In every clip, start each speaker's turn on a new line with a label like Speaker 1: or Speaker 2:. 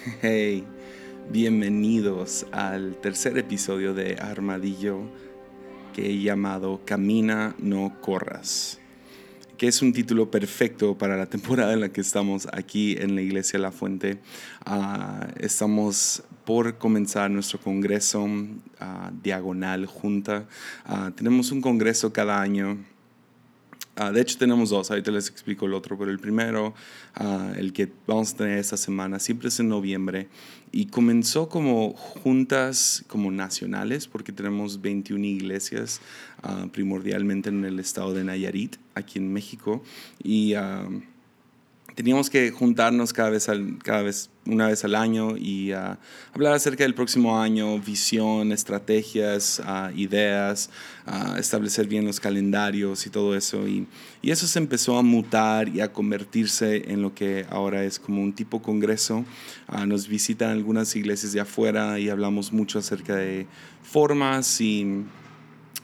Speaker 1: Hey, bienvenidos al tercer episodio de Armadillo que he llamado Camina, no corras, que es un título perfecto para la temporada en la que estamos aquí en la Iglesia La Fuente. Ah, estamos por comenzar nuestro congreso ah, diagonal junta. Ah, tenemos un congreso cada año Ah, de hecho, tenemos dos, ahorita les explico el otro, pero el primero, ah, el que vamos a tener esta semana, siempre es en noviembre y comenzó como juntas como nacionales, porque tenemos 21 iglesias, ah, primordialmente en el estado de Nayarit, aquí en México, y teníamos que juntarnos cada vez, cada vez una vez al año y uh, hablar acerca del próximo año, visión, estrategias, uh, ideas, uh, establecer bien los calendarios y todo eso. Y, y, eso se empezó a mutar y a convertirse en lo que ahora es como un tipo congreso. nos visitan algunas iglesias de afuera y hablamos mucho acerca de formas y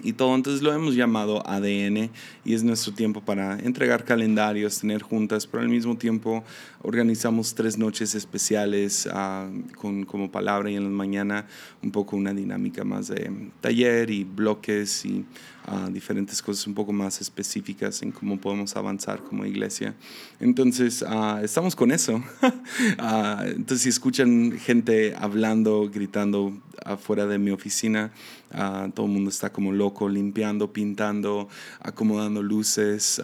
Speaker 1: y todo. Entonces lo hemos llamado ADN y es nuestro tiempo para entregar calendarios, tener juntas, pero al mismo tiempo organizamos tres noches especiales ah, con como palabra y en la mañana un poco una dinámica más de taller y bloques y uh, diferentes cosas un poco más específicas en cómo podemos avanzar como iglesia. Entonces uh, estamos con eso. entonces si escuchan gente hablando, gritando afuera de mi oficina, todo el mundo está como loco, limpiando, pintando, acomodando luces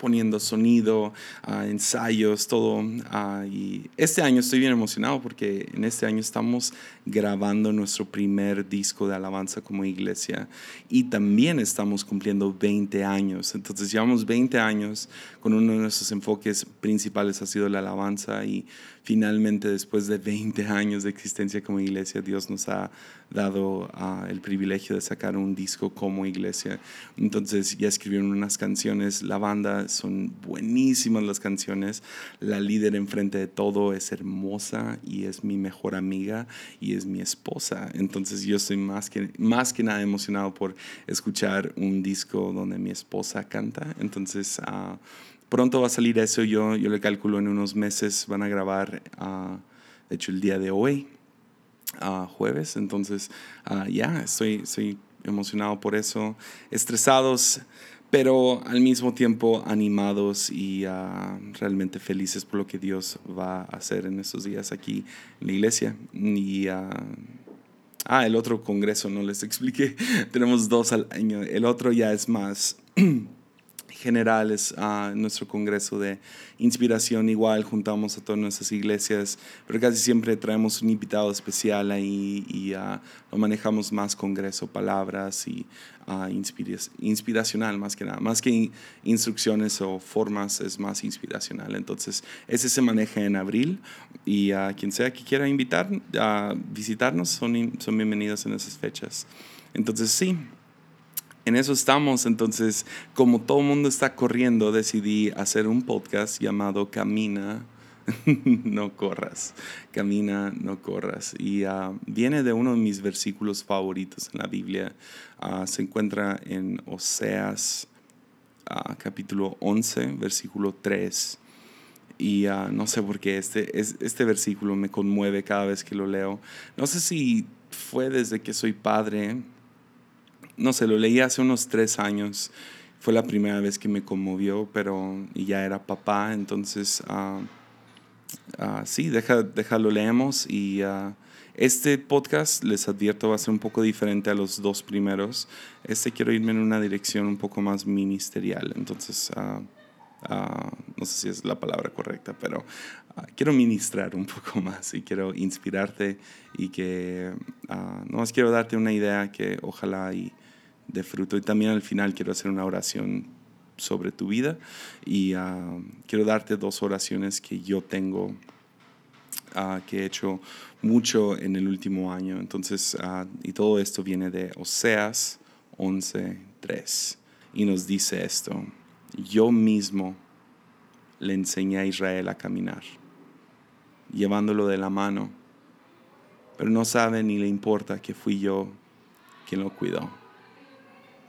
Speaker 1: poniendo sonido, ensayos, todo. y este año estoy bien emocionado porque en este año estamos grabando nuestro primer disco de alabanza como iglesia y también estamos cumpliendo 20 años. Entonces llevamos 20 años con uno de nuestros enfoques principales ha sido la alabanza y finalmente después de 20 años de existencia como iglesia, Dios nos ha dado uh, el privilegio de sacar un disco como iglesia. Entonces ya escribieron unas canciones, la banda, son buenísimas las canciones, la líder enfrente de todo es hermosa y es mi mejor amiga y es mi esposa. Entonces yo estoy más que, más que nada emocionado por escuchar un disco donde mi esposa canta. Entonces... Uh, pronto va a salir eso, yo, yo le calculo en unos meses van a grabar, uh, de hecho el día de hoy, uh, jueves, entonces uh, ya estoy, estoy emocionado por eso, estresados, pero al mismo tiempo animados y realmente felices por lo que Dios va a hacer en estos días aquí en la iglesia. Y Ah, el otro congreso no les expliqué. Tenemos dos al año. El otro ya es más generales a nuestro congreso de inspiración. Igual juntamos a todas nuestras iglesias, pero casi siempre traemos un invitado especial ahí y uh, lo manejamos más congreso, palabras y uh, inspiracional más que nada. Más que instrucciones o formas, es más inspiracional. Entonces, ese se maneja en abril y a quien sea que quiera invitar a visitarnos son, son bienvenidos en esas fechas. Entonces, sí, en eso estamos. Entonces, como todo el mundo está corriendo, decidí hacer un podcast llamado Camina, no corras. Camina, no corras. Y ah, viene de uno de mis versículos favoritos en la Biblia. Ah, se encuentra en Oseas ah, capítulo 11, versículo 3. Y no sé por qué este, este versículo me conmueve cada vez que lo leo. No sé si fue desde que soy padre no sé, lo leí hace unos tres años. Fue la primera vez que me conmovió, pero y ya era papá, entonces uh, sí, deja, déjalo leemos. Y uh, este podcast, les advierto, va a ser un poco diferente a los dos primeros. Este quiero irme en una dirección un poco más ministerial, entonces... no sé si es la palabra correcta, pero quiero ministrar un poco más y quiero inspirarte y que no más quiero darte una idea que ojalá y de fruto. Y también al final quiero hacer una oración sobre tu vida y ah, quiero darte dos oraciones que yo tengo, ah, que he hecho mucho en el último año. Entonces, ah, y todo esto viene de Oseas 11.3 y nos dice esto, yo mismo le enseñé a Israel a caminar, llevándolo de la mano, pero no sabe ni le importa que fui yo quien lo cuidó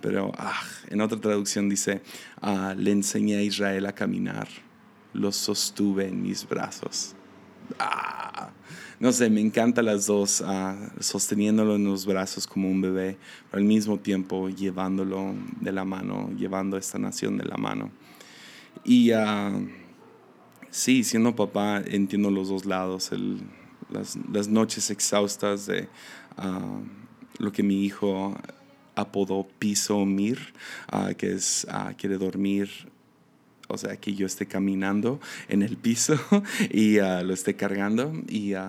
Speaker 1: pero ah, en otra traducción dice, ah, le enseñé a Israel a caminar, lo sostuve en mis brazos. Ah, no sé, me encanta las dos, ah, sosteniéndolo en los brazos como un bebé, pero al mismo tiempo llevándolo de la mano, llevando a esta nación de la mano. Y ah, sí, siendo papá, entiendo los dos lados, las, las, noches exhaustas de lo que mi hijo apodó piso mir, que es, quiere dormir o sea, que yo esté caminando en el piso y uh, lo esté cargando y uh,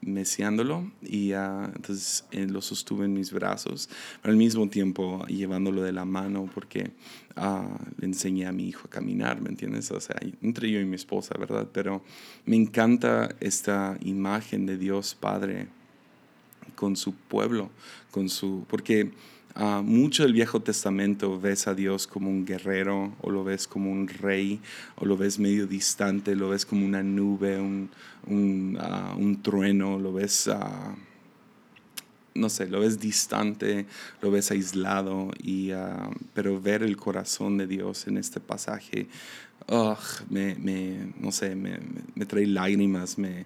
Speaker 1: meciándolo y uh, entonces eh, lo sostuve en mis brazos, al mismo tiempo llevándolo de la mano porque le enseñé a mi hijo a caminar, ¿me entiendes? O sea, entre yo y mi esposa, ¿verdad? Pero me encanta esta imagen de Dios Padre con su pueblo, con su, porque Uh, mucho del Viejo Testamento ves a Dios como un guerrero, o lo ves como un rey, o lo ves medio distante, lo ves como una nube, un, un, ah, un trueno, lo ves, uh, no sé, lo ves distante, lo ves aislado, y, pero ver el corazón de Dios en este pasaje, me, me, no sé, me, me trae lágrimas, me,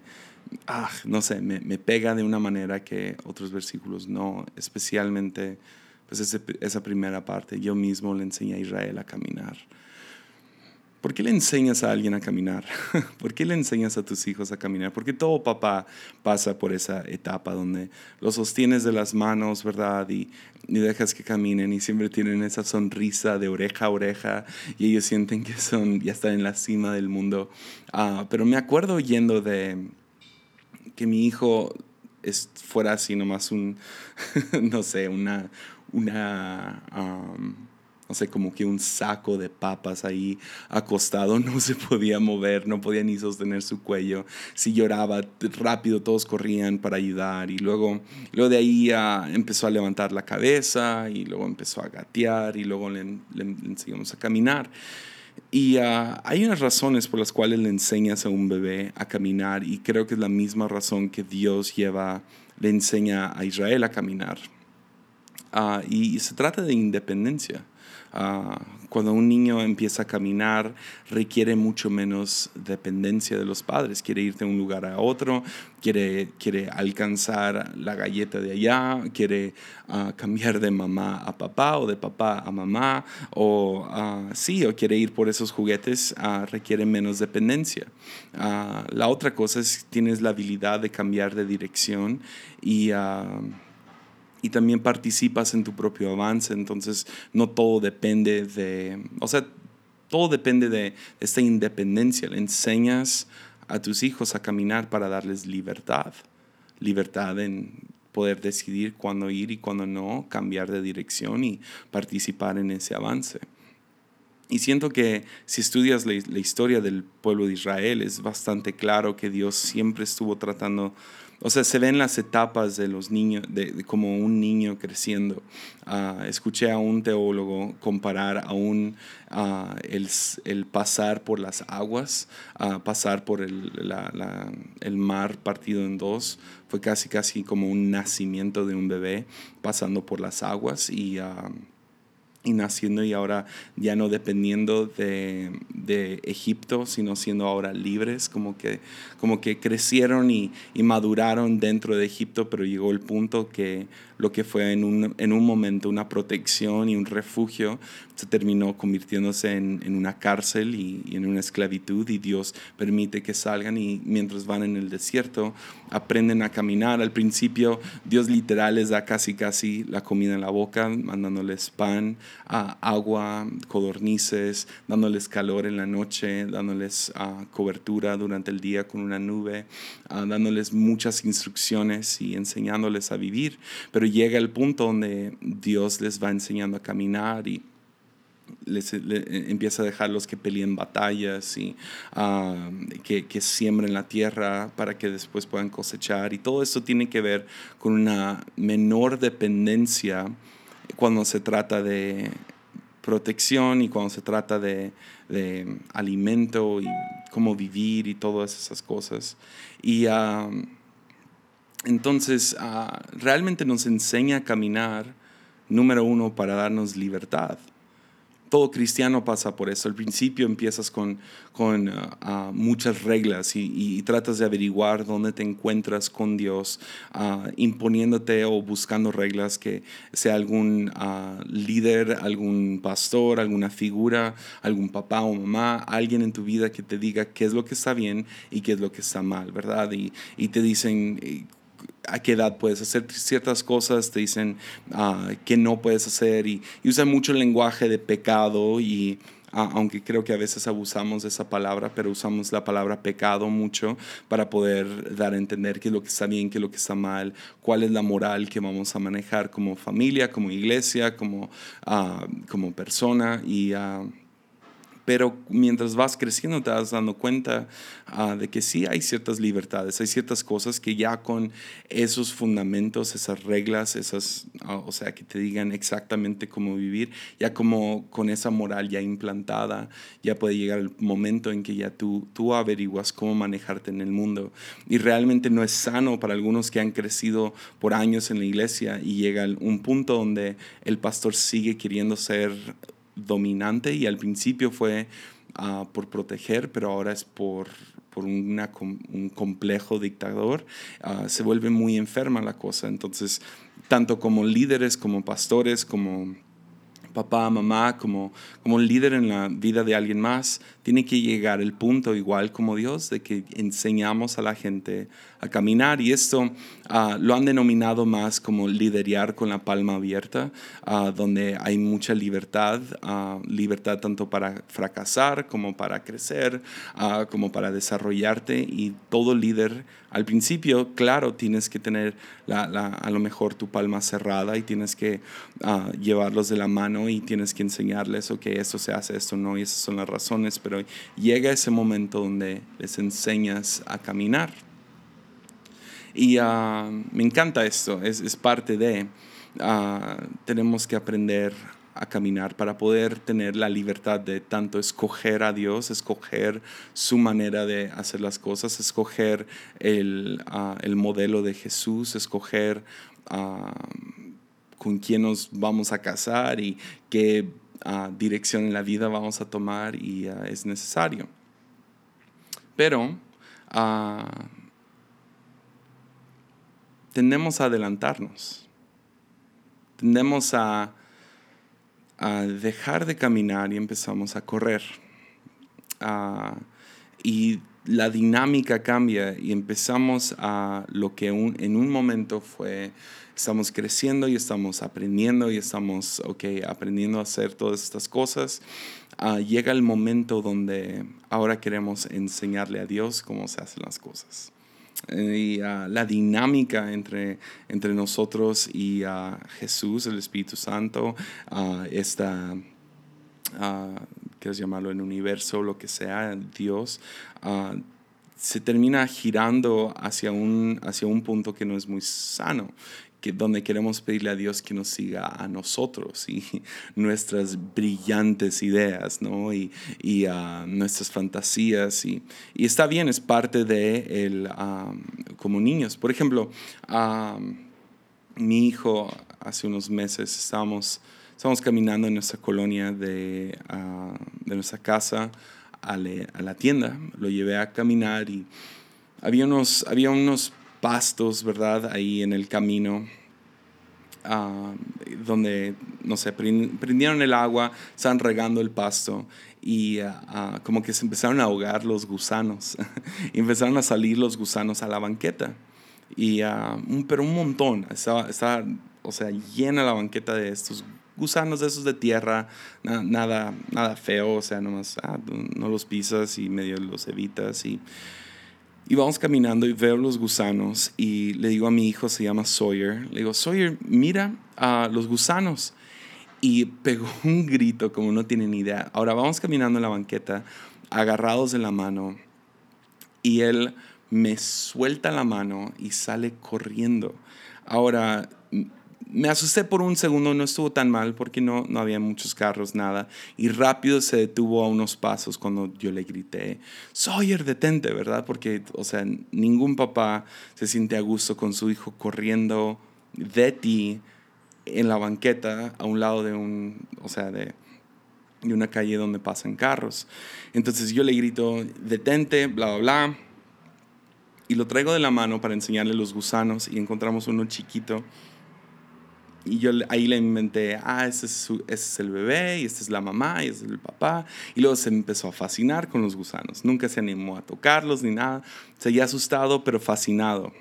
Speaker 1: no sé, me, me, pega de una manera que otros versículos no, especialmente pues esa primera parte, yo mismo le enseñé a Israel a caminar. ¿Por qué le enseñas a alguien a caminar? ¿Por qué le enseñas a tus hijos a caminar? Porque todo papá pasa por esa etapa donde los sostienes de las manos, ¿verdad? Y, y dejas que caminen y siempre tienen esa sonrisa de oreja a oreja y ellos sienten que son, ya están en la cima del mundo. Ah, pero me acuerdo oyendo de que mi hijo es, fuera así nomás un, no sé, una, una, no sé, como que un saco de papas ahí acostado, no se podía mover, no podía ni sostener su cuello. Si lloraba rápido, todos corrían para ayudar y luego, luego de ahí empezó a levantar la cabeza y luego empezó a gatear y luego le, enseñamos a caminar. Y ah, hay unas razones por las cuales le enseñas a un bebé a caminar y creo que es la misma razón que Dios lleva, le enseña a Israel a caminar. Ah, y, se trata de independencia. Ah, cuando un niño empieza a caminar, requiere mucho menos dependencia de los padres. Quiere irte de un lugar a otro, quiere, quiere alcanzar la galleta de allá, quiere ah, cambiar de mamá a papá o de papá a mamá, o sí, o quiere ir por esos juguetes, requiere menos dependencia. la otra cosa es tienes la habilidad de cambiar de dirección y y también participas en tu propio avance, entonces no todo depende de, o sea, todo depende de esta independencia, le enseñas a tus hijos a caminar para darles libertad, libertad en poder decidir cuándo ir y cuándo no, cambiar de dirección y participar en ese avance. Y siento que si estudias la, la historia del pueblo de Israel, es bastante claro que Dios siempre estuvo tratando o sea, se ven las etapas de los niños, de, como un niño creciendo. Ah, escuché a un teólogo comparar aún uh, el, el, pasar por las aguas, uh, pasar por el, la, el, mar partido en dos, fue casi casi como un nacimiento de un bebé pasando por las aguas y y naciendo y ahora ya no dependiendo de, de, Egipto, sino siendo ahora libres, como que, como que crecieron y, y, maduraron dentro de Egipto, pero llegó el punto que lo que fue en un, en un momento una protección y un refugio, se terminó convirtiéndose en, en una cárcel y, en una esclavitud y Dios permite que salgan y mientras van en el desierto aprenden a caminar. Al principio Dios literal les da casi casi la comida en la boca, mandándoles pan, agua, codornices, dándoles calor en la noche, dándoles cobertura durante el día con una nube, dándoles muchas instrucciones y enseñándoles a vivir. Pero llega el punto donde Dios les va enseñando a caminar y les, empieza a dejarlos que peleen batallas y que, que, siembren la tierra para que después puedan cosechar. Y todo eso tiene que ver con una menor dependencia cuando se trata de protección y cuando se trata de, de alimento y cómo vivir y todas esas cosas. Y entonces ah, realmente nos enseña a caminar, número uno, para darnos libertad. Todo cristiano pasa por eso. Al principio empiezas con, con ah, ah, muchas reglas y, tratas de averiguar dónde te encuentras con Dios, uh, imponiéndote o buscando reglas que sea algún líder, algún pastor, alguna figura, algún papá o mamá, alguien en tu vida que te diga qué es lo que está bien y qué es lo que está mal, ¿verdad? Y, y te dicen eh, a qué edad puedes hacer ciertas cosas, te dicen uh, que no puedes hacer y, usan mucho el lenguaje de pecado y ah, aunque creo que a veces abusamos de esa palabra, pero usamos la palabra pecado mucho para poder dar a entender qué es lo que está bien, qué es lo que está mal, cuál es la moral que vamos a manejar como familia, como iglesia, como, uh, como persona y pero mientras vas creciendo te vas dando cuenta ah, de que sí hay ciertas libertades, hay ciertas cosas que ya con esos fundamentos, esas reglas, esas, ah, o sea, que te digan exactamente cómo vivir, ya como con esa moral ya implantada, ya puede llegar el momento en que ya tú, tú averiguas cómo manejarte en el mundo. Y realmente no es sano para algunos que han crecido por años en la iglesia y llega un punto donde el pastor sigue queriendo ser dominante y al principio fue ah, por proteger, pero ahora es por, por una, un complejo dictador, ah, se vuelve muy enferma la cosa. Entonces, tanto como líderes, como pastores, como papá, mamá, como, como líder en la vida de alguien más, tiene que llegar el punto, igual como Dios, de que enseñamos a la gente a caminar. Y esto ah, lo han denominado más como liderar con la palma abierta, ah, donde hay mucha libertad, ah, libertad tanto para fracasar como para crecer, como para desarrollarte. Y todo líder, al principio, claro, tienes que tener la, a lo mejor tu palma cerrada y tienes que llevarlos de la mano y tienes que enseñarles, ok, esto se hace, esto no, y esas son las razones, pero llega ese momento donde les enseñas a caminar. Y ah, me encanta esto, es, parte de, ah, tenemos que aprender a caminar para poder tener la libertad de tanto escoger a Dios, escoger su manera de hacer las cosas, escoger el, ah, el modelo de Jesús, escoger con quién nos vamos a casar y qué dirección en la vida vamos a tomar y ah, es necesario. Pero ah, tendemos a adelantarnos, tendemos a, a, dejar de caminar y empezamos a correr. Ah, y la dinámica cambia y empezamos a lo que en un momento fue estamos creciendo y estamos aprendiendo y estamos, ok, aprendiendo a hacer todas estas cosas, ah, llega el momento donde ahora queremos enseñarle a Dios cómo se hacen las cosas. Y ah, la dinámica entre, entre nosotros y uh, Jesús, el Espíritu Santo, esta, quieres llamarlo en universo, lo que sea, Dios, se termina girando hacia un, hacia un punto que no es muy sano donde queremos pedirle a Dios que nos siga a nosotros y nuestras brillantes ideas, ¿no? Y, y ah, nuestras fantasías. Y, y, está bien, es parte de el, como niños. Por ejemplo, mi hijo hace unos meses estábamos, estábamos caminando en nuestra colonia de, ah, de nuestra casa a, la tienda. Lo llevé a caminar y había unos, había unos pastos, ¿verdad? Ahí en el camino, ah, donde, no sé, prendieron el agua, estaban regando el pasto y ah, ah, como que se empezaron a ahogar los gusanos. empezaron a salir los gusanos a la banqueta. Y, un, pero un montón, estaba, estaba, o sea, llena la banqueta de estos gusanos de esos de tierra, nada, nada feo, o sea, nomás no los pisas y medio los evitas y y vamos caminando y veo los gusanos y le digo a mi hijo, se llama Sawyer, le digo, Sawyer, mira a los gusanos. Y pegó un grito como no tiene ni idea. Ahora vamos caminando en la banqueta, agarrados de la mano, y él me suelta la mano y sale corriendo. Ahora, me asusté por un segundo, no estuvo tan mal porque no, no había muchos carros, nada. Y rápido se detuvo a unos pasos cuando yo le grité, Sawyer, detente, ¿verdad? Porque, o sea, ningún papá se siente a gusto con su hijo corriendo de ti en la banqueta a un lado de un, o sea, de, y una calle donde pasan carros. Entonces yo le grito, detente, bla, bla, bla. Y lo traigo de la mano para enseñarle los gusanos y encontramos uno chiquito. Y yo ahí le inventé, ah, ese es, es el bebé, y esta es la mamá, y este es el papá. Y luego se empezó a fascinar con los gusanos. Nunca se animó a tocarlos ni nada. Seguía asustado, pero fascinado.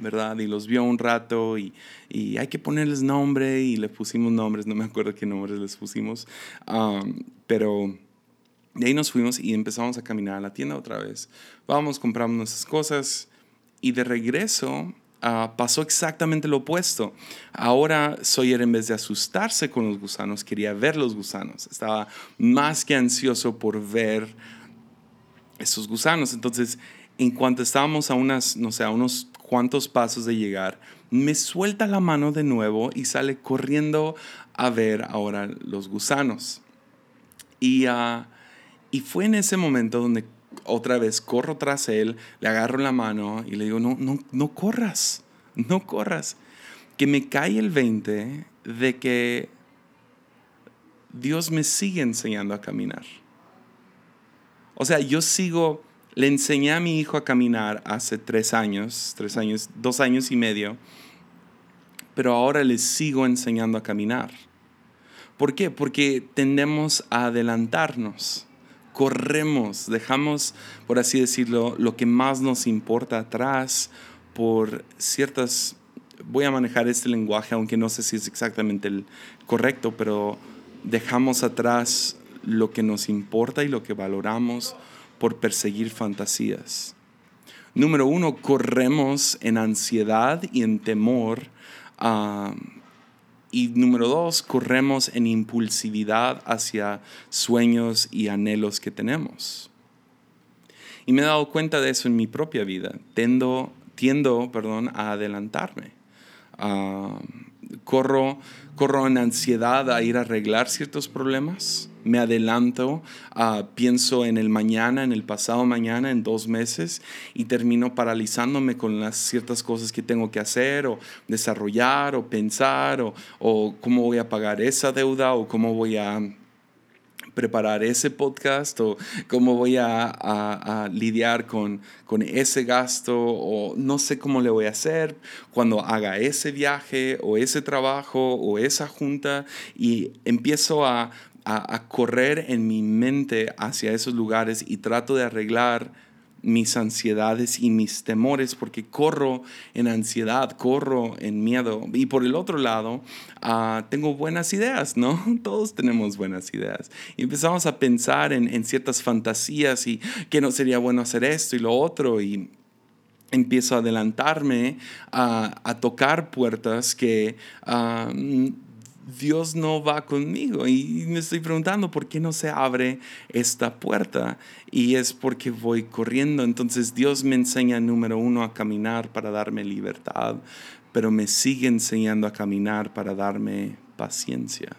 Speaker 1: ¿verdad? Y los vio un rato y, y, hay que ponerles nombre y le pusimos nombres, no me acuerdo qué nombres les pusimos, pero de ahí nos fuimos y empezamos a caminar a la tienda otra vez. Vamos, compramos nuestras cosas y de regreso ah, pasó exactamente lo opuesto. Ahora Sawyer en vez de asustarse con los gusanos, quería ver los gusanos. Estaba más que ansioso por ver esos gusanos. Entonces, en cuanto estábamos a unas, no sé, a unos cuantos pasos de llegar, me suelta la mano de nuevo y sale corriendo a ver ahora los gusanos. Y, ah, y fue en ese momento donde otra vez corro tras él, le agarro la mano y le digo, no, no, no corras, no corras. Que me cae el 20 de que Dios me sigue enseñando a caminar. O sea, yo sigo le enseñé a mi hijo a caminar hace tres años, tres años, dos años y medio, pero ahora le sigo enseñando a caminar. ¿Por qué? Porque tendemos a adelantarnos, corremos, dejamos, por así decirlo, lo que más nos importa atrás por ciertas, voy a manejar este lenguaje, aunque no sé si es exactamente el correcto, pero dejamos atrás lo que nos importa y lo que valoramos por perseguir fantasías. Número uno, corremos en ansiedad y en temor. Ah, y número dos, corremos en impulsividad hacia sueños y anhelos que tenemos. Y me he dado cuenta de eso en mi propia vida. Tendo, tiendo perdón, a adelantarme. Corro, corro en ansiedad a ir a arreglar ciertos problemas. Me adelanto, pienso en el mañana, en el pasado mañana, en dos meses y termino paralizándome con las ciertas cosas que tengo que hacer o desarrollar o pensar o, o cómo voy a pagar esa deuda o cómo voy a preparar ese podcast o cómo voy a, a, lidiar con, con, ese gasto o no sé cómo le voy a hacer cuando haga ese viaje o ese trabajo o esa junta y empiezo a a, correr en mi mente hacia esos lugares y trato de arreglar mis ansiedades y mis temores porque corro en ansiedad, corro en miedo. Y por el otro lado, ah, tengo buenas ideas, ¿no? Todos tenemos buenas ideas. Y empezamos a pensar en, ciertas fantasías y que no sería bueno hacer esto y lo otro. Y empiezo a adelantarme a, tocar puertas que... Ah, Dios no va conmigo. Y me estoy preguntando por qué no se abre esta puerta. Y es porque voy corriendo. Entonces Dios me enseña, número uno, a caminar para darme libertad, pero me sigue enseñando a caminar para darme paciencia.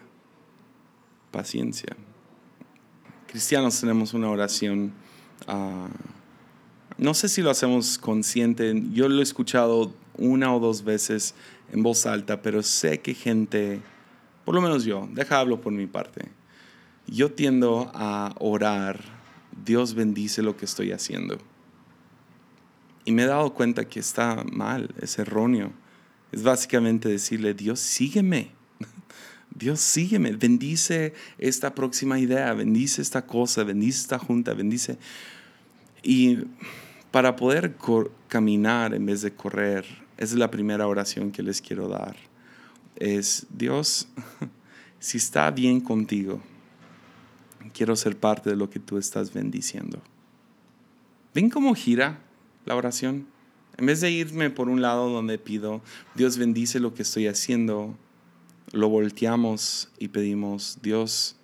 Speaker 1: Paciencia. Cristianos tenemos una oración. Ah, no sé si lo hacemos consciente. Yo lo he escuchado una o dos veces en voz alta, pero sé que gente por lo menos yo, deja hablo por mi parte. Yo tiendo a orar, Dios bendice lo que estoy haciendo. Y me he dado cuenta que está mal, es erróneo. Es básicamente decirle, Dios, sígueme. Dios, sígueme, bendice esta próxima idea, bendice esta cosa, bendice esta junta, bendice. Y para poder caminar en vez de correr, es la primera oración que les quiero dar es, Dios, si está bien contigo, quiero ser parte de lo que tú estás bendiciendo. ¿Ven cómo gira la oración? En vez de irme por un lado donde pido, Dios bendice lo que estoy haciendo, lo volteamos y pedimos, Dios,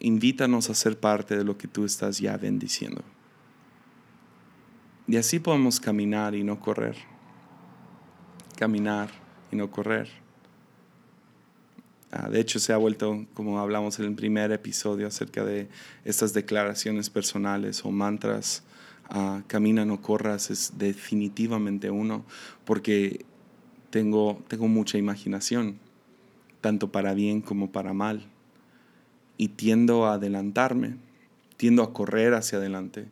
Speaker 1: invítanos a ser parte de lo que tú estás ya bendiciendo. Y así podemos caminar y no correr. Caminar y no correr. Ah, de hecho, se ha vuelto, como hablamos en el primer episodio, acerca de estas declaraciones personales o mantras. Uh, camina, no corras, es definitivamente uno, porque tengo, tengo mucha imaginación, tanto para bien como para mal. y tiendo a adelantarme, tiendo a correr hacia adelante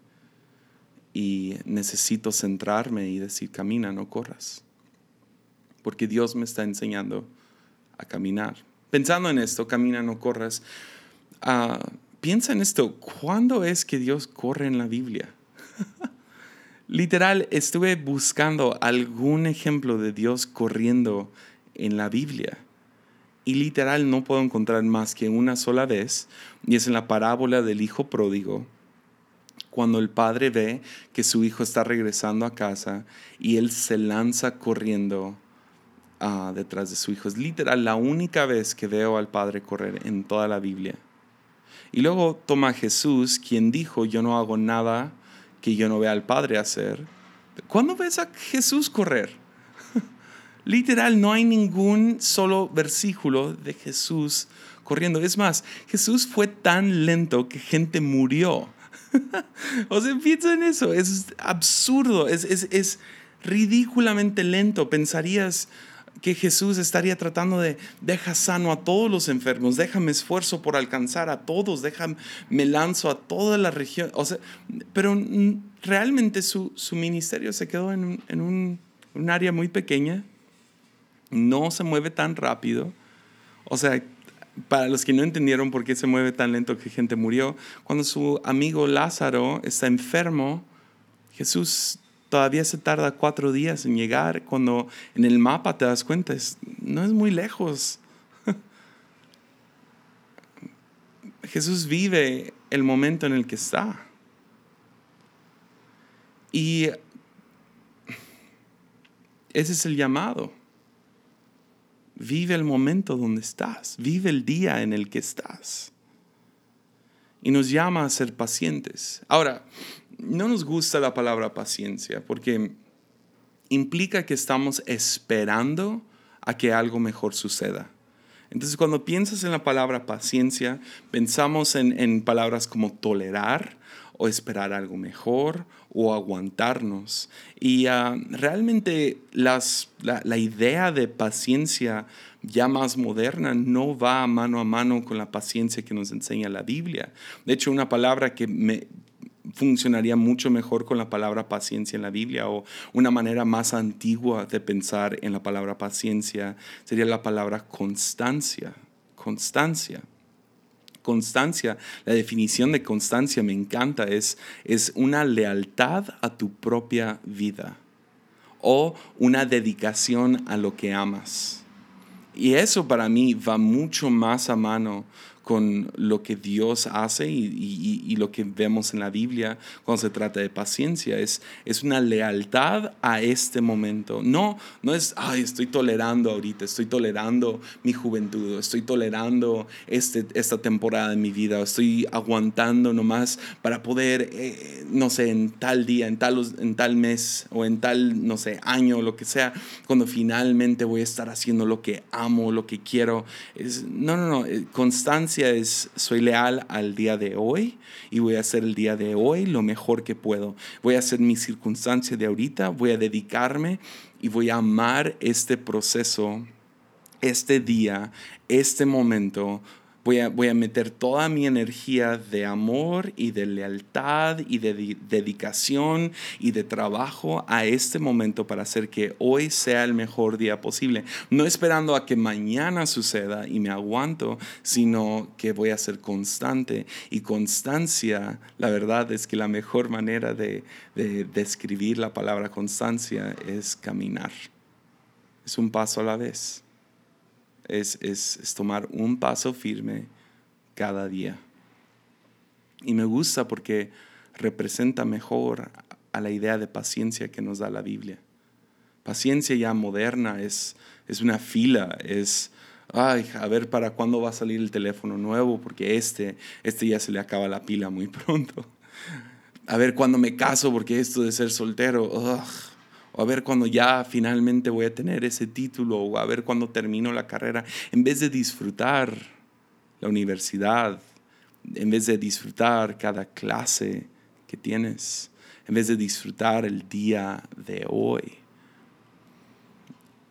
Speaker 1: y necesito centrarme y decir, camina, no corras, porque Dios me está enseñando a caminar. Pensando en esto, camina, no corras, uh, piensa en esto, ¿cuándo es que Dios corre en la Biblia? Literal, estuve buscando algún ejemplo de Dios corriendo en la Biblia. Y literal no puedo encontrar más que una sola vez, y es en la parábola del hijo pródigo, cuando el padre ve que su hijo está regresando a casa y él se lanza corriendo uh, detrás de su hijo. Es literal la única vez que veo al padre correr en toda la Biblia. Y luego toma Jesús, quien dijo, yo no hago nada que yo no vea al Padre hacer. ¿Cuándo ves a Jesús correr? Literal, no hay ningún solo versículo de Jesús corriendo. Es más, Jesús fue tan lento que gente murió. o sea, piensa en eso, es absurdo, es, es, es ridículamente lento. Pensarías, que Jesús estaría tratando de, deja sano a todos los enfermos, déjame esfuerzo por alcanzar a todos, déjame, me lanzo a toda la región. O sea, pero realmente su, su ministerio se quedó en, en un, un, área muy pequeña, no se mueve tan rápido. O sea, para los que no entendieron por qué se mueve tan lento que gente murió, cuando su amigo Lázaro está enfermo, Jesús todavía se tarda cuatro días en llegar, cuando en el mapa te das cuenta, no es muy lejos. Jesús vive el momento en el que está. Y ese es el llamado. Vive el momento donde estás, vive el día en el que estás. Y nos llama a ser pacientes. Ahora, no nos gusta la palabra paciencia porque implica que estamos esperando a que algo mejor suceda. Entonces, cuando piensas en la palabra paciencia, pensamos en, palabras como tolerar o esperar algo mejor o aguantarnos. Y ah, realmente la, la, idea de paciencia ya más moderna no va mano a mano con la paciencia que nos enseña la Biblia. De hecho, una palabra que me, funcionaría mucho mejor con la palabra paciencia en la Biblia o una manera más antigua de pensar en la palabra paciencia sería la palabra constancia. Constancia. Constancia, la definición de constancia me encanta, es, es una lealtad a tu propia vida o una dedicación a lo que amas. Y eso para mí va mucho más a mano con lo que Dios hace y, lo que vemos en la Biblia cuando se trata de paciencia. Es, es una lealtad a este momento. No, no es, ay, estoy tolerando ahorita, estoy tolerando mi juventud, estoy tolerando este, esta temporada de mi vida, estoy aguantando nomás para poder, eh, no sé, en tal día, en tal, en tal mes o en tal, no sé, año, lo que sea, cuando finalmente voy a estar haciendo lo que amo, lo que quiero. Es, no, no, no, eh, es, soy leal al día de hoy y voy a hacer el día de hoy lo mejor que puedo. Voy a hacer mi circunstancia de ahorita, voy a dedicarme y voy a amar este proceso, este día, este momento Voy a, meter toda mi energía de amor y de lealtad y de dedicación y de trabajo a este momento para hacer que hoy sea el mejor día posible. No esperando a que mañana suceda y me aguanto, sino que voy a ser constante. Y constancia, la verdad es que la mejor manera de, de describir la palabra constancia es caminar. Es un paso a la vez es, tomar un paso firme cada día. Y me gusta porque representa mejor a la idea de paciencia que nos da la Biblia. Paciencia ya moderna es, es una fila, es, ay, a ver para cuándo va a salir el teléfono nuevo, porque este, este ya se le acaba la pila muy pronto. A ver cuándo me caso, porque esto de ser soltero, o a ver cuando ya finalmente voy a tener ese título, o a ver cuando termino la carrera, en vez de disfrutar la universidad, en vez de disfrutar cada clase que tienes, en vez de disfrutar el día de hoy.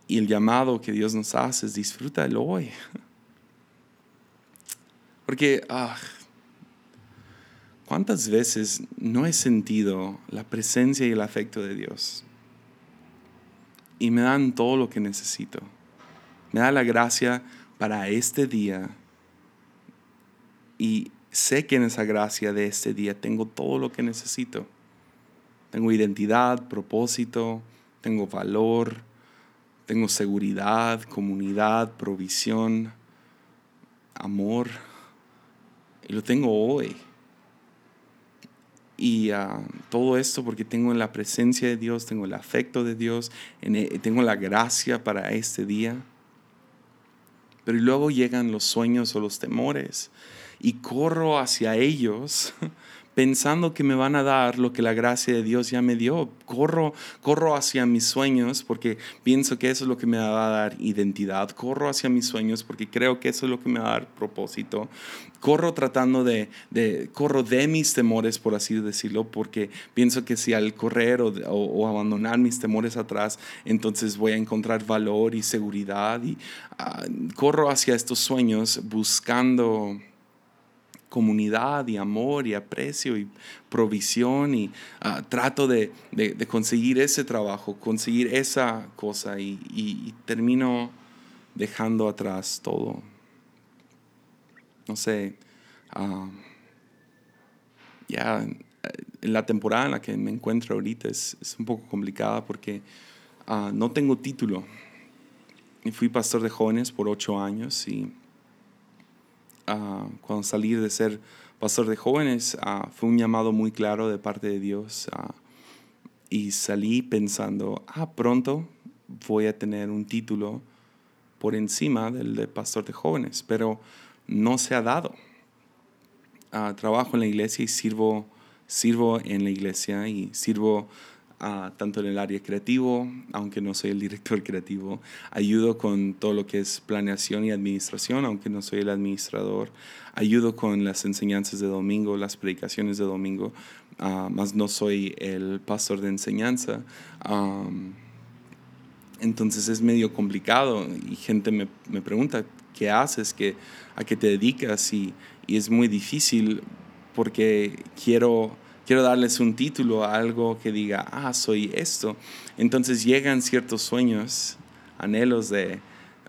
Speaker 1: Y el llamado que Dios nos hace es disfruta el hoy. Porque, ah, ¿cuántas veces no he sentido la presencia y el afecto de Dios? Y me dan todo lo que necesito. Me da la gracia para este día. Y sé que en esa gracia de este día tengo todo lo que necesito. Tengo identidad, propósito, tengo valor, tengo seguridad, comunidad, provisión, amor. Y lo tengo hoy. Y ah, todo esto porque tengo la presencia de Dios, tengo el afecto de Dios, e, tengo la gracia para este día. Pero luego llegan los sueños o los temores y corro hacia ellos pensando que me van a dar lo que la gracia de Dios ya me dio. Corro, corro hacia mis sueños porque pienso que eso es lo que me va a dar identidad. Corro hacia mis sueños porque creo que eso es lo que me va a dar propósito. Corro tratando de, de corro de mis temores, por así decirlo, porque pienso que si al correr o, abandonar mis temores atrás, entonces voy a encontrar valor y seguridad. Y ah, corro hacia estos sueños buscando comunidad y amor y aprecio y provisión y ah, trato de, conseguir ese trabajo, conseguir esa cosa y, termino dejando atrás todo. No sé, ah, ya en la temporada en la que me encuentro ahorita es, un poco complicada porque ah, no tengo título. Y fui pastor de jóvenes por ocho años y cuando salí de ser pastor de jóvenes, fue un llamado muy claro de parte de Dios. y salí pensando, ah, pronto voy a tener un título por encima del de pastor de jóvenes, pero no se ha dado. trabajo en la iglesia y sirvo, sirvo en la iglesia y sirvo tanto en el área creativo, aunque no soy el director creativo. Ayudo con todo lo que es planeación y administración, aunque no soy el administrador. Ayudo con las enseñanzas de domingo, las predicaciones de domingo, uh, más no soy el pastor de enseñanza. entonces es medio complicado y gente me, me pregunta, ¿qué haces? ¿Qué, ¿A qué te dedicas? Y, y es muy difícil porque quiero quiero darles un título a algo que diga, ah, soy esto. Entonces llegan ciertos sueños, anhelos de,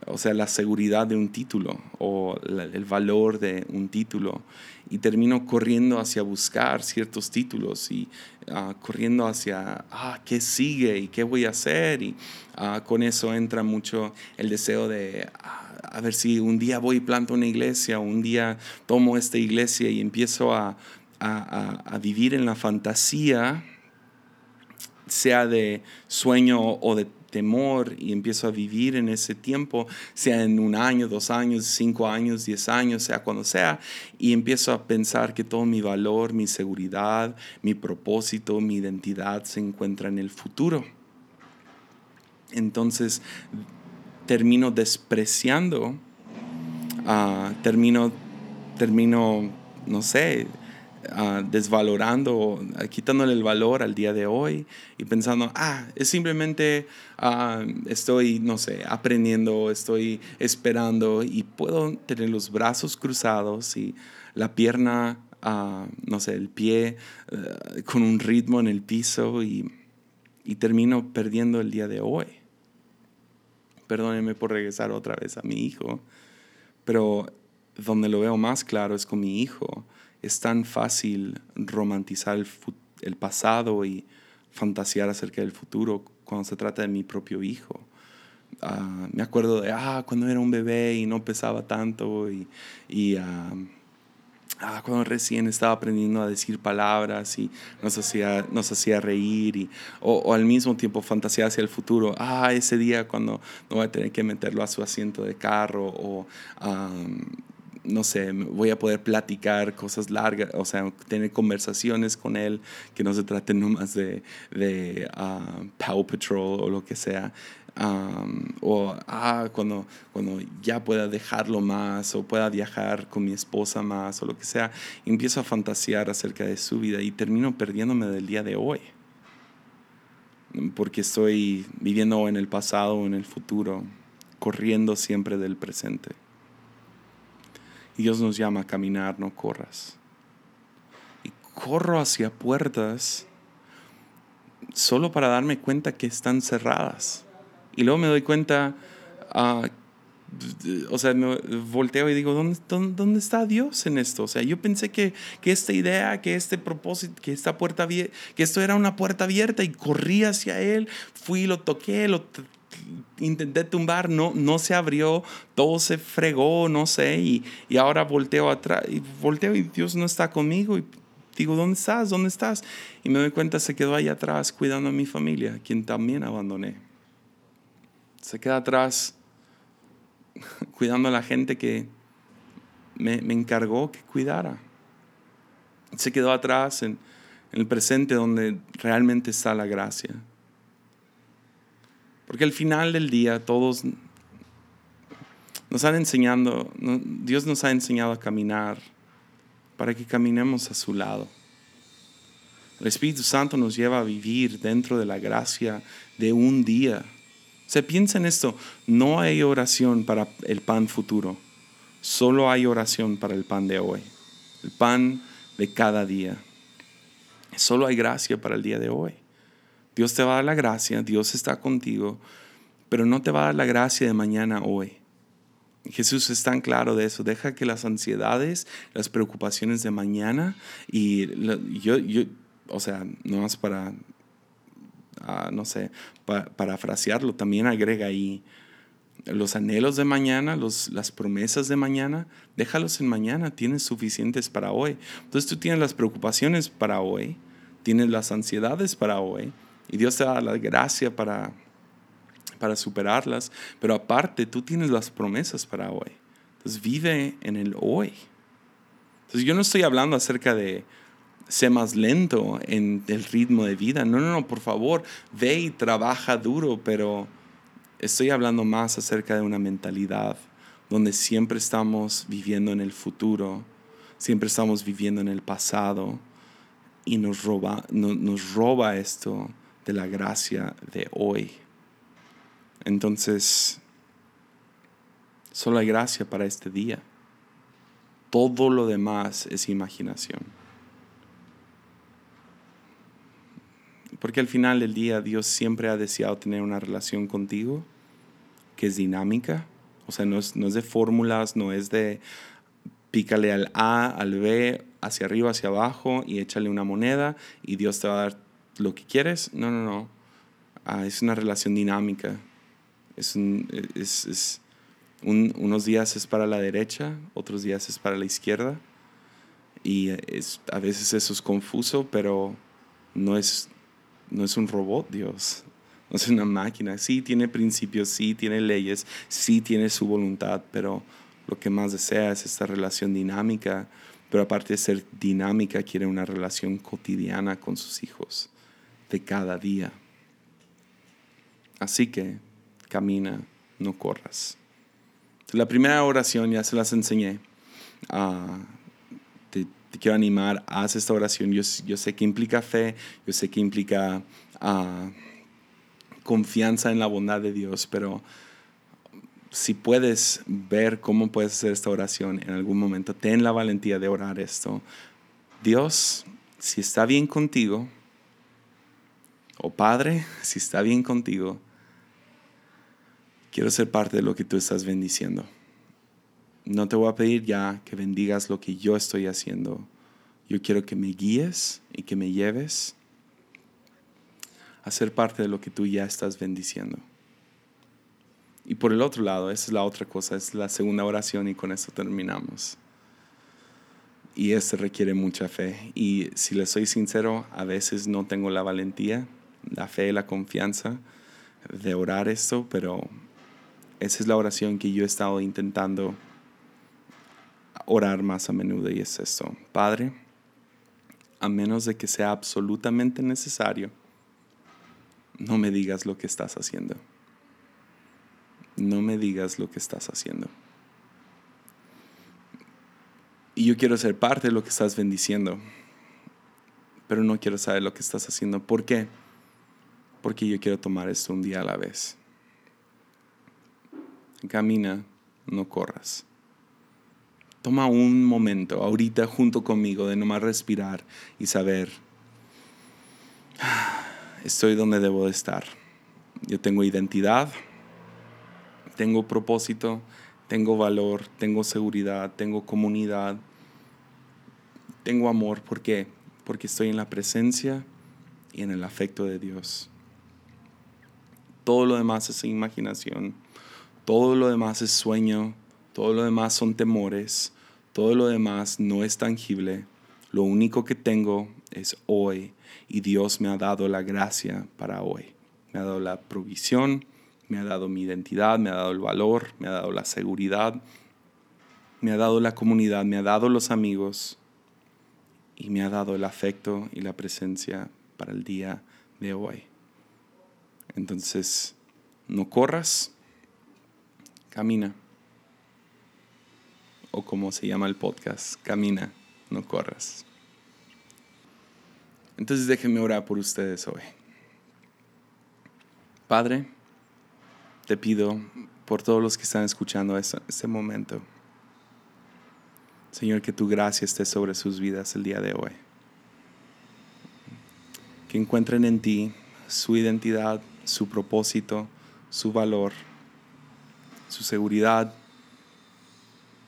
Speaker 1: o sea, la seguridad de un título o el valor de un título. Y termino corriendo hacia buscar ciertos títulos y ah, corriendo hacia, ah, ¿qué sigue y qué voy a hacer? Y ah, con eso entra mucho el deseo de, ah, a ver si un día voy y planto una iglesia, un día tomo esta iglesia y empiezo a a, vivir en la fantasía, sea de sueño o de temor y empiezo a vivir en ese tiempo, sea en un año, dos años, cinco años, diez años, sea cuando sea, y empiezo a pensar que todo mi valor, mi seguridad, mi propósito, mi identidad se encuentra en el futuro. Entonces termino despreciando, ah, termino, termino, no sé, Ah, desvalorando, quitándole el valor al día de hoy y pensando, ah, es simplemente ah, estoy, no sé, aprendiendo, estoy esperando y puedo tener los brazos cruzados y la pierna, ah, no sé, el pie eh, con un ritmo en el piso y, y termino perdiendo el día de hoy. Perdónenme por regresar otra vez a mi hijo, pero donde lo veo más claro es con mi hijo es tan fácil romantizar el, pasado y fantasear acerca del futuro cuando se trata de mi propio hijo. Ah, me acuerdo de, ah, cuando era un bebé y no pesaba tanto y, y ah, ah, cuando recién estaba aprendiendo a decir palabras y nos hacía, nos hacía reír y, o, al mismo tiempo fantasear hacia el futuro, ah, ese día cuando no voy a tener que meterlo a su asiento de carro o no sé, voy a poder platicar cosas largas, o sea, tener conversaciones con él que no se traten nomás de, de uh, Paw Patrol o lo que sea. o ah, cuando, cuando ya pueda dejarlo más o pueda viajar con mi esposa más o lo que sea, empiezo a fantasear acerca de su vida y termino perdiéndome del día de hoy. Porque estoy viviendo en el pasado o en el futuro, corriendo siempre del presente. Dios nos llama a caminar, no corras. Y corro hacia puertas solo para darme cuenta que están cerradas. Y luego me doy cuenta, uh, o sea, me volteo y digo, ¿dónde, ¿dónde, está Dios en esto? O sea, yo pensé que, que esta idea, que este propósito, que esta puerta, que esto era una puerta abierta y corrí hacia Él, fui, lo toqué, lo intenté tumbar, no, no se abrió, todo se fregó, no sé, y, y ahora volteo atrás, y volteo y Dios no está conmigo, y digo, ¿dónde estás? ¿Dónde estás? Y me doy cuenta, se quedó ahí atrás cuidando a mi familia, quien también abandoné. Se queda atrás cuidando a la gente que me, me encargó que cuidara. Se quedó atrás en, en el presente donde realmente está la gracia. Porque al final del día todos nos han enseñado, Dios nos ha enseñado a caminar para que caminemos a su lado. El Espíritu Santo nos lleva a vivir dentro de la gracia de un día. Se piensa en esto, no hay oración para el pan futuro, solo hay oración para el pan de hoy, el pan de cada día. Solo hay gracia para el día de hoy. Dios te va a dar la gracia, Dios está contigo, pero no te va a dar la gracia de mañana hoy. Jesús es tan claro de eso. Deja que las ansiedades, las preocupaciones de mañana y yo, yo o sea, no más para, ah, no sé, para parafrasearlo, también agrega ahí los anhelos de mañana, los, las promesas de mañana, déjalos en mañana, tienes suficientes para hoy. Entonces tú tienes las preocupaciones para hoy, tienes las ansiedades para hoy, y Dios te da la gracia para, para superarlas, pero aparte tú tienes las promesas para hoy. Entonces vive en el hoy. Entonces yo no estoy hablando acerca de ser más lento en el ritmo de vida. No, no, no, por favor, ve y trabaja duro, pero estoy hablando más acerca de una mentalidad donde siempre estamos viviendo en el futuro, siempre estamos viviendo en el pasado y nos roba, nos roba esto de la gracia de hoy. Entonces, solo hay gracia para este día. Todo lo demás es imaginación. Porque al final del día Dios siempre ha deseado tener una relación contigo que es dinámica. O sea, no es, no es de fórmulas, no es de pícale al A, al B, hacia arriba, hacia abajo y échale una moneda y Dios te va a dar lo que quieres. No, no, no. Ah, es una relación dinámica. Es, es, unos días es para la derecha, otros días es para la izquierda. Y es, a veces eso es confuso, pero no es, no es un robot, Dios. No es una máquina. Sí tiene principios, sí tiene leyes, sí tiene su voluntad, pero lo que más desea es esta relación dinámica. Pero aparte de ser dinámica, quiere una relación cotidiana con sus hijos de cada día. Así que camina, no corras. La primera oración ya se las enseñé. Ah, te, quiero animar, haz esta oración. Yo, sé que implica fe, yo sé que implica ah, confianza en la bondad de Dios, pero si puedes ver cómo puedes hacer esta oración en algún momento, ten la valentía de orar esto. Dios, si está bien contigo, o Padre, si está bien contigo, quiero ser parte de lo que tú estás bendiciendo. No te voy a pedir ya que bendigas lo que yo estoy haciendo. Yo quiero que me guíes y que me lleves a ser parte de lo que tú ya estás bendiciendo. Y por el otro lado, esa es la otra cosa, es la segunda oración y con eso terminamos. Y eso requiere mucha fe. Y si le soy sincero, a veces no tengo la valentía la fe y la confianza de orar esto, pero esa es la oración que yo he estado intentando orar más a menudo y es esto. Padre, a menos de que sea absolutamente necesario, no me digas lo que estás haciendo. No me digas lo que estás haciendo. Y yo quiero ser parte de lo que estás bendiciendo, pero no quiero saber lo que estás haciendo. ¿Por qué? Porque yo quiero tomar esto un día a la vez. Camina, no corras. toma un momento ahorita junto conmigo de nomás respirar y saber, estoy donde debo de estar. Yo tengo identidad, tengo propósito, tengo valor, tengo seguridad, tengo comunidad, tengo amor. ¿Por qué? Porque estoy en la presencia y en el afecto de Dios. Todo lo demás es imaginación, todo lo demás es sueño, todo lo demás son temores, todo lo demás no es tangible. Lo único que tengo es hoy y Dios me ha dado la gracia para hoy. Me ha dado la provisión, me ha dado mi identidad, me ha dado el valor, me ha dado la seguridad, me ha dado la comunidad, me ha dado los amigos y me ha dado el afecto y la presencia para el día de hoy. Entonces, no corras, camina. O como se llama el podcast, camina, no corras. Entonces déjenme orar por ustedes hoy. Padre, te pido por todos los que están escuchando este momento. Señor, que tu gracia esté sobre sus vidas el día de hoy. Que encuentren en ti su identidad, su propósito, su valor, su seguridad,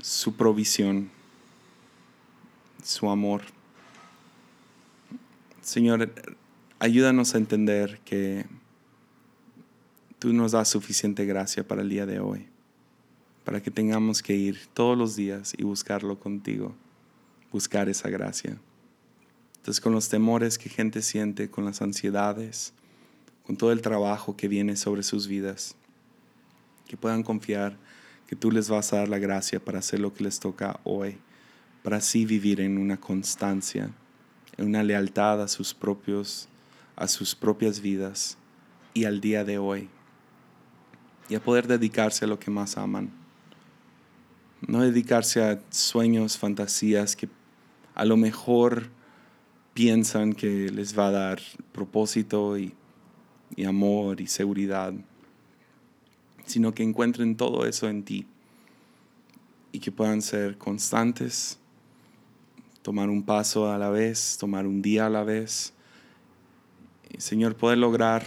Speaker 1: su provisión, su amor. Señor, ayúdanos a entender que tú nos das suficiente gracia para el día de hoy, para que tengamos que ir todos los días y buscarlo contigo, buscar esa gracia. Entonces con los temores que gente siente, con las ansiedades, con todo el trabajo que viene sobre sus vidas, que puedan confiar que tú les vas a dar la gracia para hacer lo que les toca hoy, para así vivir en una constancia, en una lealtad a sus propios a sus propias vidas y al día de hoy y a poder dedicarse a lo que más aman. No dedicarse a sueños, fantasías que a lo mejor piensan que les va a dar propósito y y amor y seguridad, sino que encuentren todo eso en ti y que puedan ser constantes, tomar un paso a la vez, tomar un día a la vez. Señor, poder lograr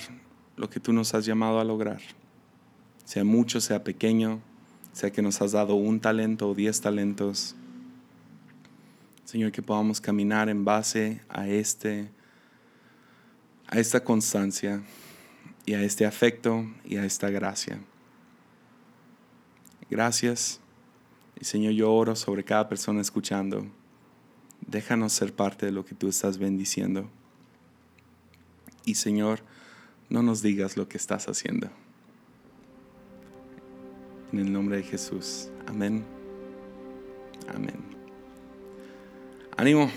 Speaker 1: lo que tú nos has llamado a lograr, sea mucho, sea pequeño, sea que nos has dado un talento o diez talentos. Señor, que podamos caminar en base a este a esta constancia y a este afecto y a esta gracia. Gracias. Y Señor, yo oro sobre cada persona escuchando. Déjanos ser parte de lo que tú estás bendiciendo. Y Señor, no nos digas lo que estás haciendo. En el nombre de Jesús. Amén. Amén. Ánimo.